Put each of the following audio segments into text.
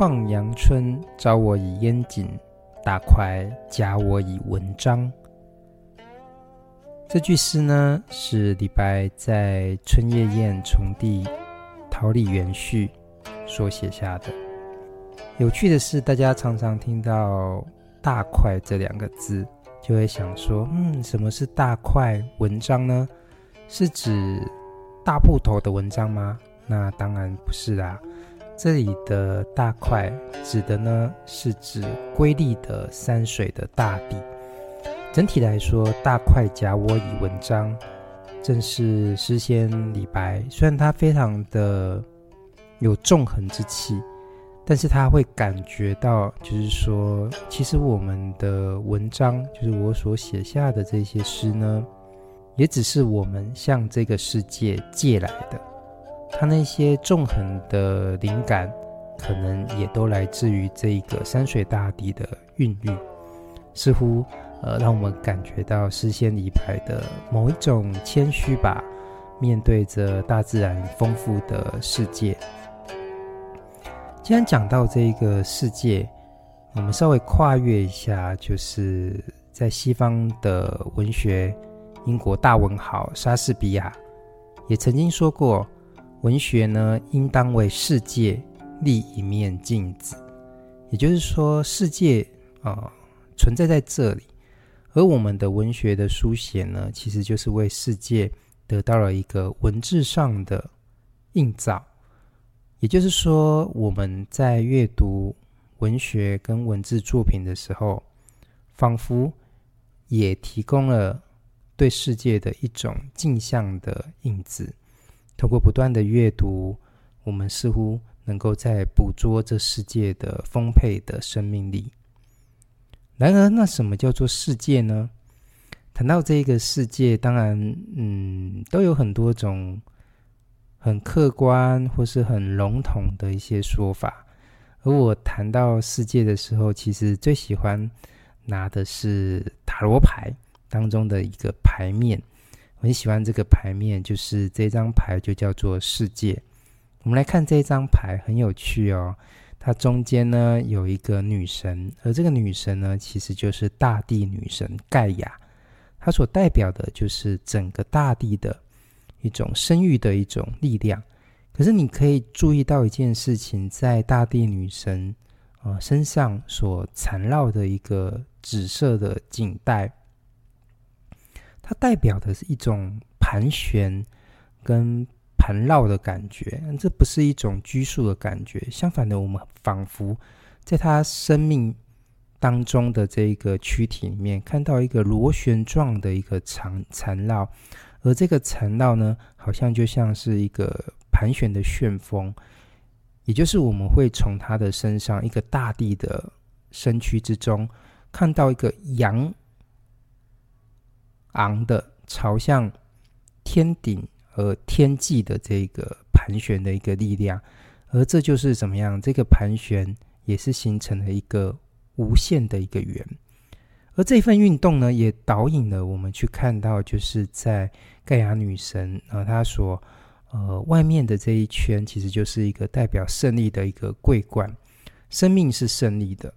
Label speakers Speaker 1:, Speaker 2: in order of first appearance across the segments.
Speaker 1: 旷阳春，招我以烟景；大块夹我以文章。这句诗呢，是李白在《春夜宴从弟桃李园序》所写下的。有趣的是，大家常常听到“大块”这两个字，就会想说：“嗯，什么是大块文章呢？是指大部头的文章吗？”那当然不是啦。这里的大块指的呢，是指瑰丽的山水的大地。整体来说，“大块夹我以文章”，正是诗仙李白。虽然他非常的有纵横之气，但是他会感觉到，就是说，其实我们的文章，就是我所写下的这些诗呢，也只是我们向这个世界借来的。他那些纵横的灵感，可能也都来自于这一个山水大地的孕育，似乎。呃，让我们感觉到诗仙李白的某一种谦虚吧，面对着大自然丰富的世界。既然讲到这个世界，我们稍微跨越一下，就是在西方的文学，英国大文豪莎士比亚也曾经说过，文学呢，应当为世界立一面镜子。也就是说，世界啊，存在在这里。而我们的文学的书写呢，其实就是为世界得到了一个文字上的映照。也就是说，我们在阅读文学跟文字作品的时候，仿佛也提供了对世界的一种镜像的影子。透过不断的阅读，我们似乎能够在捕捉这世界的丰沛的生命力。然而，那什么叫做世界呢？谈到这个世界，当然，嗯，都有很多种很客观或是很笼统的一些说法。而我谈到世界的时候，其实最喜欢拿的是塔罗牌当中的一个牌面。很喜欢这个牌面，就是这张牌就叫做世界。我们来看这张牌，很有趣哦。它中间呢有一个女神，而这个女神呢其实就是大地女神盖亚，它所代表的就是整个大地的一种生育的一种力量。可是你可以注意到一件事情，在大地女神啊、身上所缠绕的一个紫色的颈带，它代表的是一种盘旋跟。盘绕的感觉，这不是一种拘束的感觉。相反的，我们仿佛在他生命当中的这一个躯体里面，看到一个螺旋状的一个缠缠绕，而这个缠绕呢，好像就像是一个盘旋的旋风，也就是我们会从他的身上一个大地的身躯之中，看到一个扬昂的朝向天顶。和天际的这个盘旋的一个力量，而这就是怎么样？这个盘旋也是形成了一个无限的一个圆，而这份运动呢，也导引了我们去看到，就是在盖亚女神啊，她所呃外面的这一圈，其实就是一个代表胜利的一个桂冠，生命是胜利的，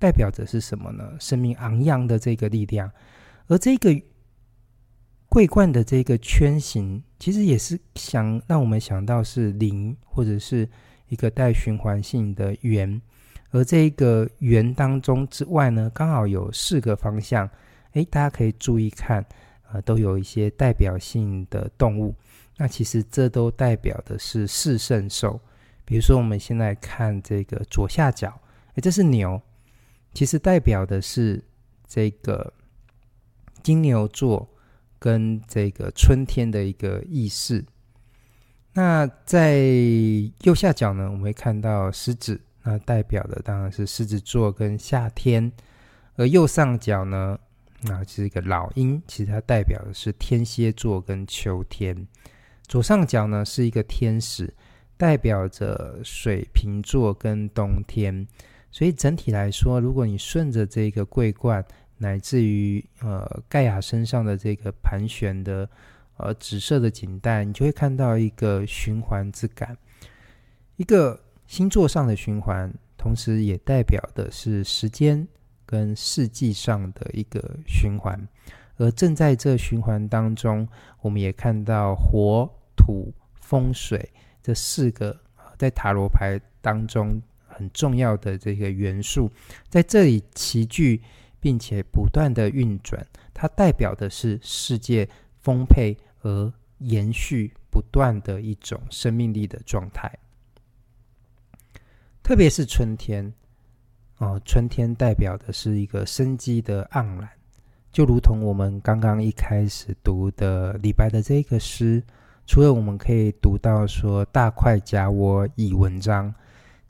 Speaker 1: 代表着是什么呢？生命昂扬的这个力量，而这个。桂冠的这个圈形，其实也是想让我们想到是零，或者是一个带循环性的圆。而这个圆当中之外呢，刚好有四个方向。诶，大家可以注意看，呃，都有一些代表性的动物。那其实这都代表的是四圣兽。比如说，我们现在看这个左下角，诶，这是牛，其实代表的是这个金牛座。跟这个春天的一个意思。那在右下角呢，我们会看到狮子，那代表的当然是狮子座跟夏天。而右上角呢，那是一个老鹰，其实它代表的是天蝎座跟秋天。左上角呢是一个天使，代表着水瓶座跟冬天。所以整体来说，如果你顺着这个桂冠。乃至于呃盖亚身上的这个盘旋的呃紫色的锦带，你就会看到一个循环之感，一个星座上的循环，同时也代表的是时间跟世纪上的一个循环。而正在这循环当中，我们也看到火、土、风、水这四个在塔罗牌当中很重要的这个元素，在这里齐聚，并且不断的运转。它代表的是世界丰沛而延续不断的一种生命力的状态。特别是春天，哦，春天代表的是一个生机的盎然。就如同我们刚刚一开始读的李白的这个诗，除了我们可以读到说“大块夹我以文章”，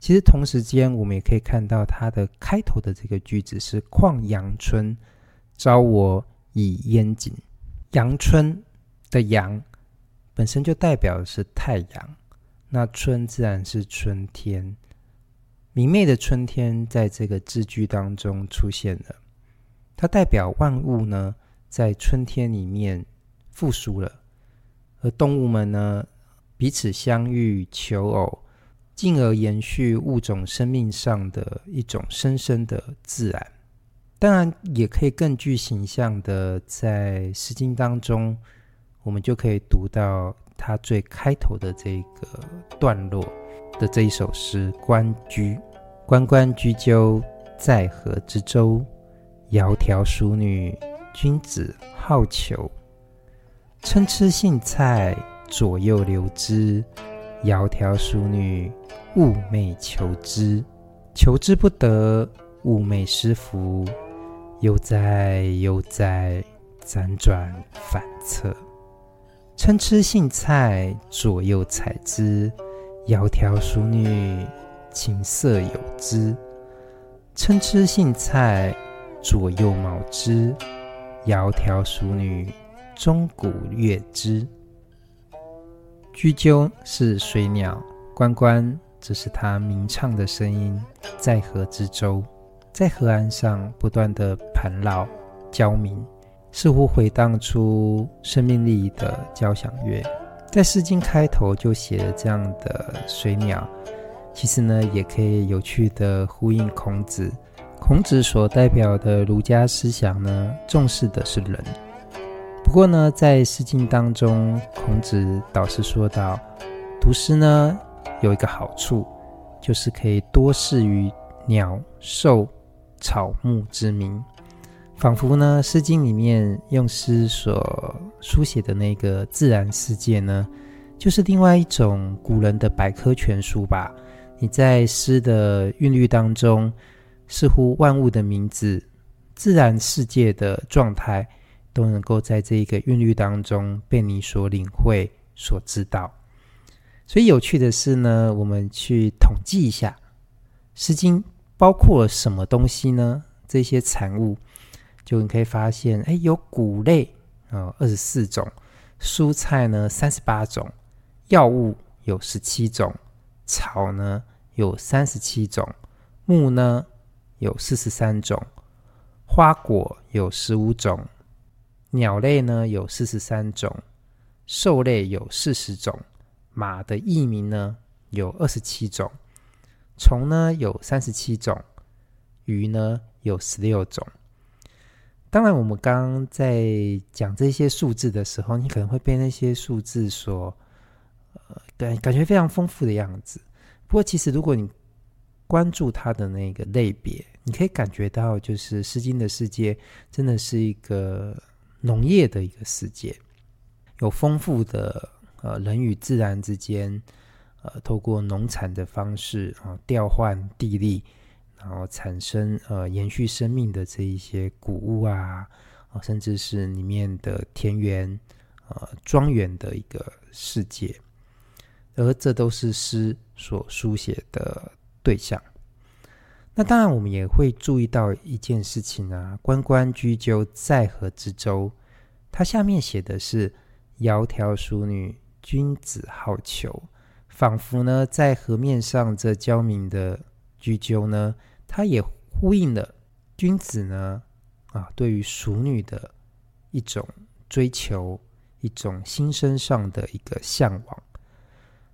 Speaker 1: 其实同时间我们也可以看到它的开头的这个句子是“况阳春，招我以烟景”。阳春的阳本身就代表的是太阳，那春自然是春天，明媚的春天在这个字句当中出现了。它代表万物呢，在春天里面复苏了，而动物们呢，彼此相遇求偶，进而延续物种生命上的一种深深的自然。当然，也可以更具形象的，在《诗经》当中，我们就可以读到它最开头的这个段落的这一首诗《关雎》：“关关雎鸠，在河之洲。”窈窕淑女，君子好逑。参差荇菜，左右流之。窈窕淑女，寤寐求之。求之不得，寤寐思服。悠哉悠哉，辗转反侧。参差荇菜，左右采之。窈窕淑女，琴瑟友之。参差荇菜。左右芼之，窈窕淑女，钟鼓乐之。雎鸠是水鸟，关关这是它鸣唱的声音。在河之洲，在河岸上不断的盘绕交鸣，似乎回荡出生命力的交响乐。在《诗经》开头就写了这样的水鸟，其实呢，也可以有趣的呼应孔子。孔子所代表的儒家思想呢，重视的是人。不过呢，在《诗经》当中，孔子导师说到，读诗呢有一个好处，就是可以多识于鸟兽草木之名，仿佛呢，《诗经》里面用诗所书写的那个自然世界呢，就是另外一种古人的百科全书吧。你在诗的韵律当中。似乎万物的名字、自然世界的状态，都能够在这一个韵律当中被你所领会、所知道。所以有趣的是呢，我们去统计一下，《诗经》包括了什么东西呢？这些产物，就你可以发现，哎，有谷类啊，二十四种；蔬菜呢，三十八种；药物有十七种；草呢，有三十七种；木呢，有四十三种，花果有十五种，鸟类呢有四十三种，兽类有四十种，马的译名呢有二十七种，虫呢有三十七种，鱼呢有十六种。当然，我们刚刚在讲这些数字的时候，你可能会被那些数字所呃感感觉非常丰富的样子。不过，其实如果你关注它的那个类别，你可以感觉到，就是《诗经》的世界真的是一个农业的一个世界，有丰富的呃人与自然之间，呃透过农产的方式啊调换地利，然后产生呃延续生命的这一些谷物啊，啊甚至是里面的田园呃庄园的一个世界，而这都是诗所书写的。对象，那当然我们也会注意到一件事情啊，关关雎鸠，在河之洲。它下面写的是“窈窕淑女，君子好逑”，仿佛呢，在河面上这交鸣的雎鸠呢，它也呼应了君子呢啊，对于淑女的一种追求，一种心身上的一个向往。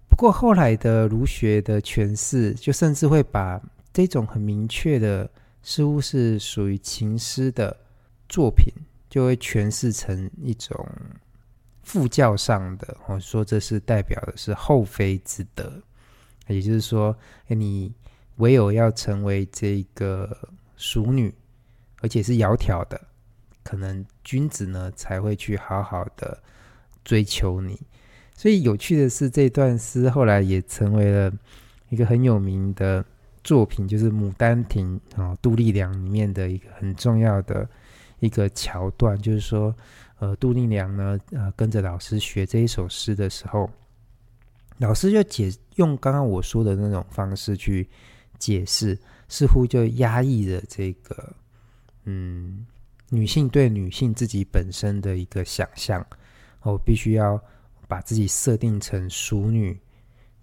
Speaker 1: 不过后来的儒学的诠释，就甚至会把这种很明确的，似乎是属于情诗的作品，就会诠释成一种副教上的，或者说这是代表的是后妃之德，也就是说，你唯有要成为这个淑女，而且是窈窕的，可能君子呢才会去好好的追求你。所以有趣的是，这段诗后来也成为了一个很有名的作品，就是《牡丹亭》啊，杜丽娘里面的一个很重要的一个桥段，就是说，呃，杜丽娘呢，呃，跟着老师学这一首诗的时候，老师就解用刚刚我说的那种方式去解释，似乎就压抑着这个，嗯，女性对女性自己本身的一个想象，我必须要。把自己设定成淑女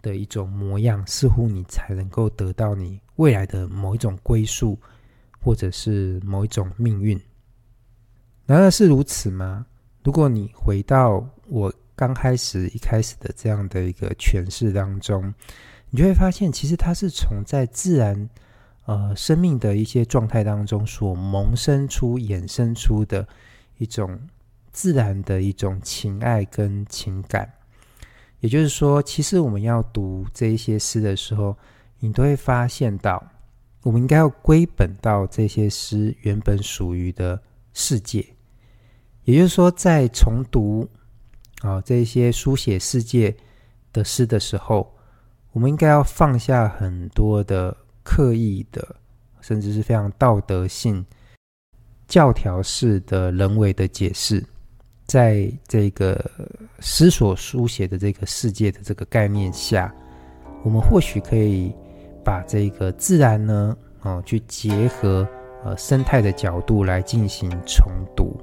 Speaker 1: 的一种模样，似乎你才能够得到你未来的某一种归宿，或者是某一种命运。难道是如此吗？如果你回到我刚开始一开始的这样的一个诠释当中，你就会发现，其实它是从在自然呃生命的一些状态当中所萌生出、衍生出的一种。自然的一种情爱跟情感，也就是说，其实我们要读这一些诗的时候，你都会发现到，我们应该要归本到这些诗原本属于的世界。也就是说，在重读啊这些书写世界的诗的时候，我们应该要放下很多的刻意的，甚至是非常道德性、教条式的人为的解释。在这个诗所书写的这个世界的这个概念下，我们或许可以把这个自然呢，哦，去结合呃生态的角度来进行重读。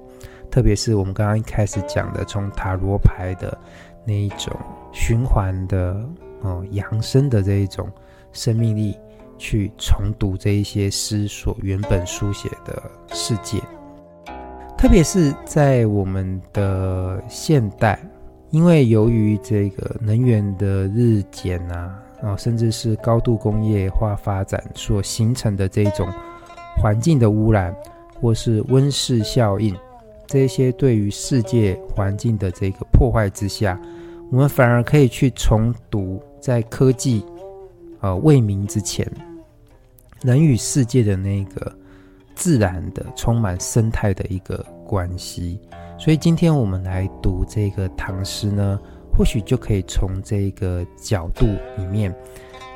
Speaker 1: 特别是我们刚刚一开始讲的，从塔罗牌的那一种循环的哦扬升的这一种生命力，去重读这一些诗所原本书写的世界。特别是在我们的现代，因为由于这个能源的日减啊，啊，甚至是高度工业化发展所形成的这种环境的污染，或是温室效应，这些对于世界环境的这个破坏之下，我们反而可以去重读在科技呃未明之前，人与世界的那个。自然的、充满生态的一个关系，所以今天我们来读这个唐诗呢，或许就可以从这个角度里面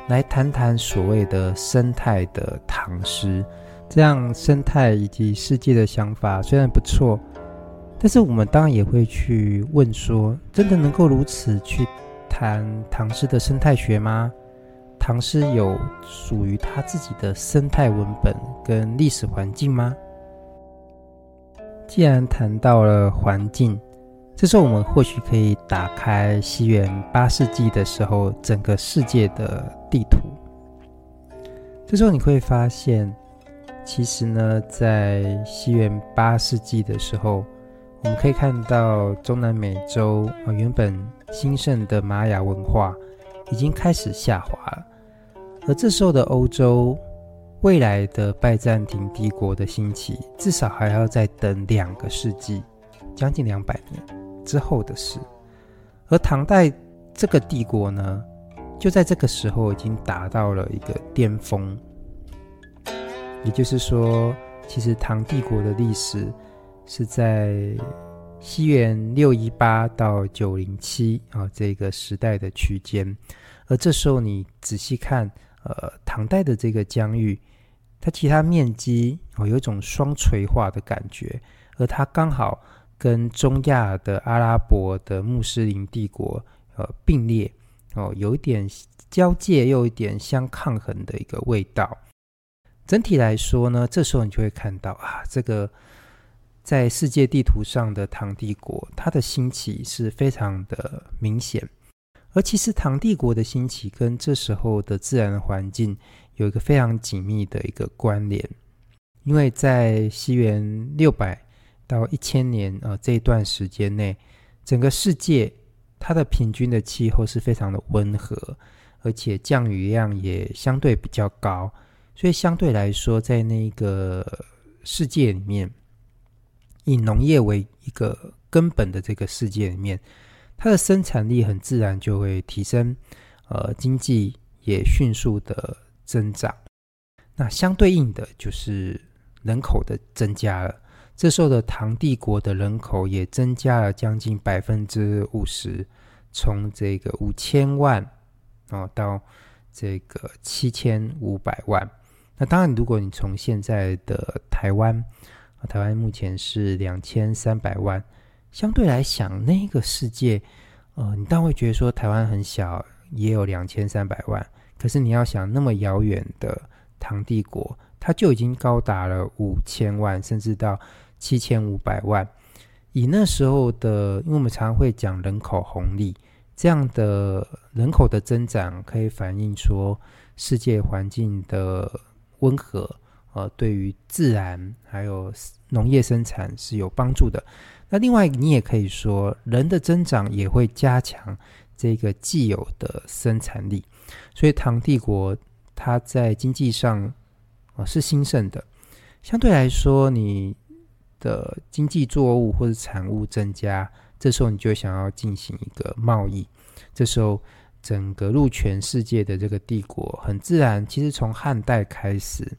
Speaker 1: 来谈谈所谓的生态的唐诗。这样生态以及世界的想法虽然不错，但是我们当然也会去问说：真的能够如此去谈唐诗的生态学吗？唐诗有属于他自己的生态文本跟历史环境吗？既然谈到了环境，这时候我们或许可以打开西元八世纪的时候整个世界的地图。这时候你会发现，其实呢，在西元八世纪的时候，我们可以看到中南美洲啊原本兴盛的玛雅文化已经开始下滑了。而这时候的欧洲，未来的拜占庭帝国的兴起，至少还要再等两个世纪，将近两百年之后的事。而唐代这个帝国呢，就在这个时候已经达到了一个巅峰。也就是说，其实唐帝国的历史是在西元六一八到九零七啊这个时代的区间。而这时候你仔细看。呃，唐代的这个疆域，它其他面积哦有一种双垂化的感觉，而它刚好跟中亚的阿拉伯的穆斯林帝国呃并列哦，有一点交界又有一点相抗衡的一个味道。整体来说呢，这时候你就会看到啊，这个在世界地图上的唐帝国，它的兴起是非常的明显。而其实唐帝国的兴起跟这时候的自然环境有一个非常紧密的一个关联，因为在西元六百到一千年啊这一段时间内，整个世界它的平均的气候是非常的温和，而且降雨量也相对比较高，所以相对来说，在那个世界里面，以农业为一个根本的这个世界里面，它的生产力很自然就会提升，呃，经济也迅速的增长。那相对应的就是人口的增加了。这时候的唐帝国的人口也增加了将近百分之五十，从这个五千万哦到这个七千五百万。那当然，如果你从现在的台湾，台湾目前是两千三百万，相对来讲，那个世界，呃，你当然会觉得说台湾很小，也有两千三百万。可是你要想那么遥远的唐帝国，它就已经高达了五千万，甚至到。七千五百万，以那时候的，因为我们常常会讲人口红利，这样的人口的增长可以反映说世界环境的温和，呃，对于自然还有农业生产是有帮助的。那另外，你也可以说人的增长也会加强这个既有的生产力，所以唐帝国它在经济上呃是兴盛的，相对来说你。的经济作物或者产物增加，这时候你就想要进行一个贸易。这时候，整个入全世界的这个帝国，很自然，其实从汉代开始，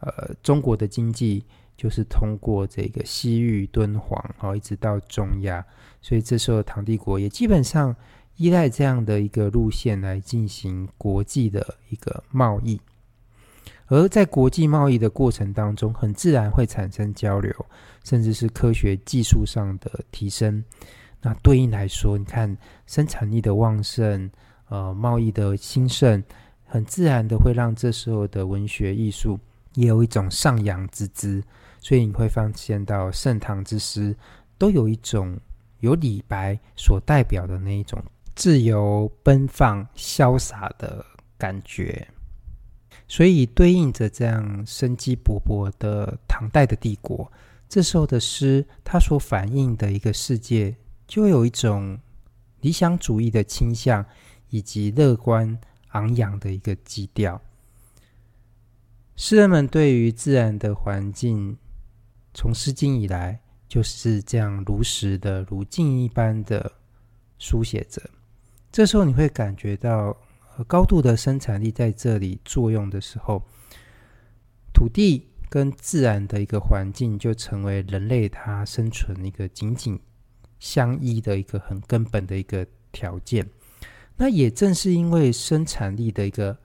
Speaker 1: 呃，中国的经济就是通过这个西域、敦煌，然后一直到中亚，所以这时候唐帝国也基本上依赖这样的一个路线来进行国际的一个贸易。而在国际贸易的过程当中，很自然会产生交流，甚至是科学技术上的提升。那对应来说，你看生产力的旺盛，呃，贸易的兴盛，很自然的会让这时候的文学艺术也有一种上扬之姿。所以你会发现到盛唐之诗都有一种由李白所代表的那一种自由奔放、潇洒的感觉。所以对应着这样生机勃勃的唐代的帝国，这时候的诗，它所反映的一个世界，就有一种理想主义的倾向，以及乐观昂扬的一个基调。诗人们对于自然的环境，从《诗经》以来就是这样如实的、如镜一般的书写着。这时候你会感觉到。高度的生产力在这里作用的时候，土地跟自然的一个环境就成为人类它生存一个紧紧相依的一个很根本的一个条件。那也正是因为生产力的一个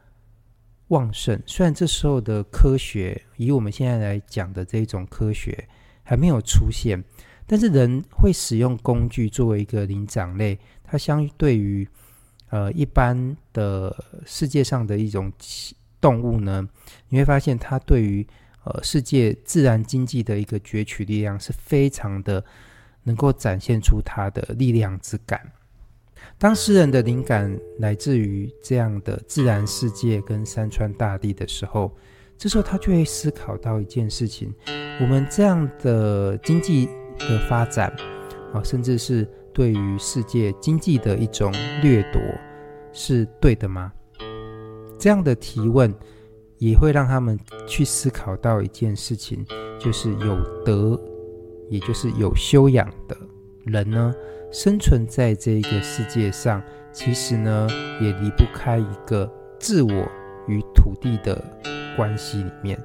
Speaker 1: 旺盛，虽然这时候的科学，以我们现在来讲的这种科学还没有出现，但是人会使用工具作为一个灵长类，它相对于。呃，一般的世界上的一种动物呢，你会发现它对于呃世界自然经济的一个攫取力量是非常的能够展现出它的力量之感。当诗人的灵感来自于这样的自然世界跟山川大地的时候，这时候他就会思考到一件事情：我们这样的经济的发展啊，甚至是。对于世界经济的一种掠夺是对的吗？这样的提问也会让他们去思考到一件事情，就是有德，也就是有修养的人呢，生存在这个世界上，其实呢也离不开一个自我与土地的关系里面。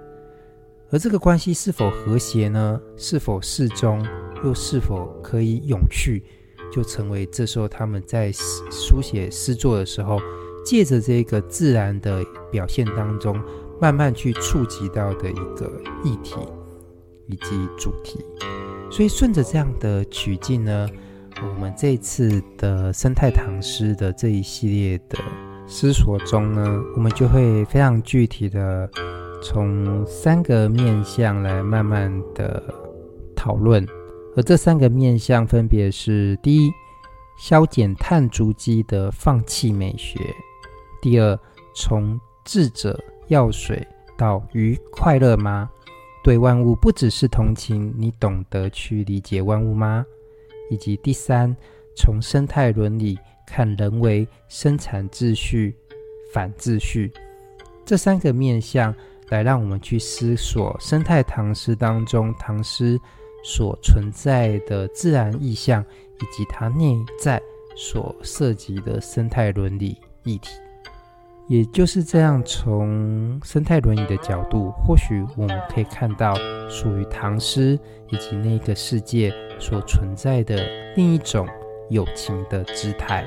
Speaker 1: 而这个关系是否和谐呢？是否适中？又是否可以永续？就成为这时候他们在书写诗作的时候，借着这个自然的表现当中，慢慢去触及到的一个议题以及主题。所以顺着这样的曲径呢，我们这次的生态唐诗的这一系列的思索中呢，我们就会非常具体的从三个面向来慢慢的讨论。而这三个面向分别是：第一，削减碳足迹的放弃美学；第二，从智者药水到鱼快乐吗？对万物不只是同情，你懂得去理解万物吗？以及第三，从生态伦理看人为生产秩序、反秩序这三个面向，来让我们去思索生态唐诗当中唐诗所存在的自然意象，以及它内在所涉及的生态伦理议题。也就是这样，从生态轮椅的角度，或许我们可以看到属于唐诗以及那个世界所存在的另一种友情的姿态。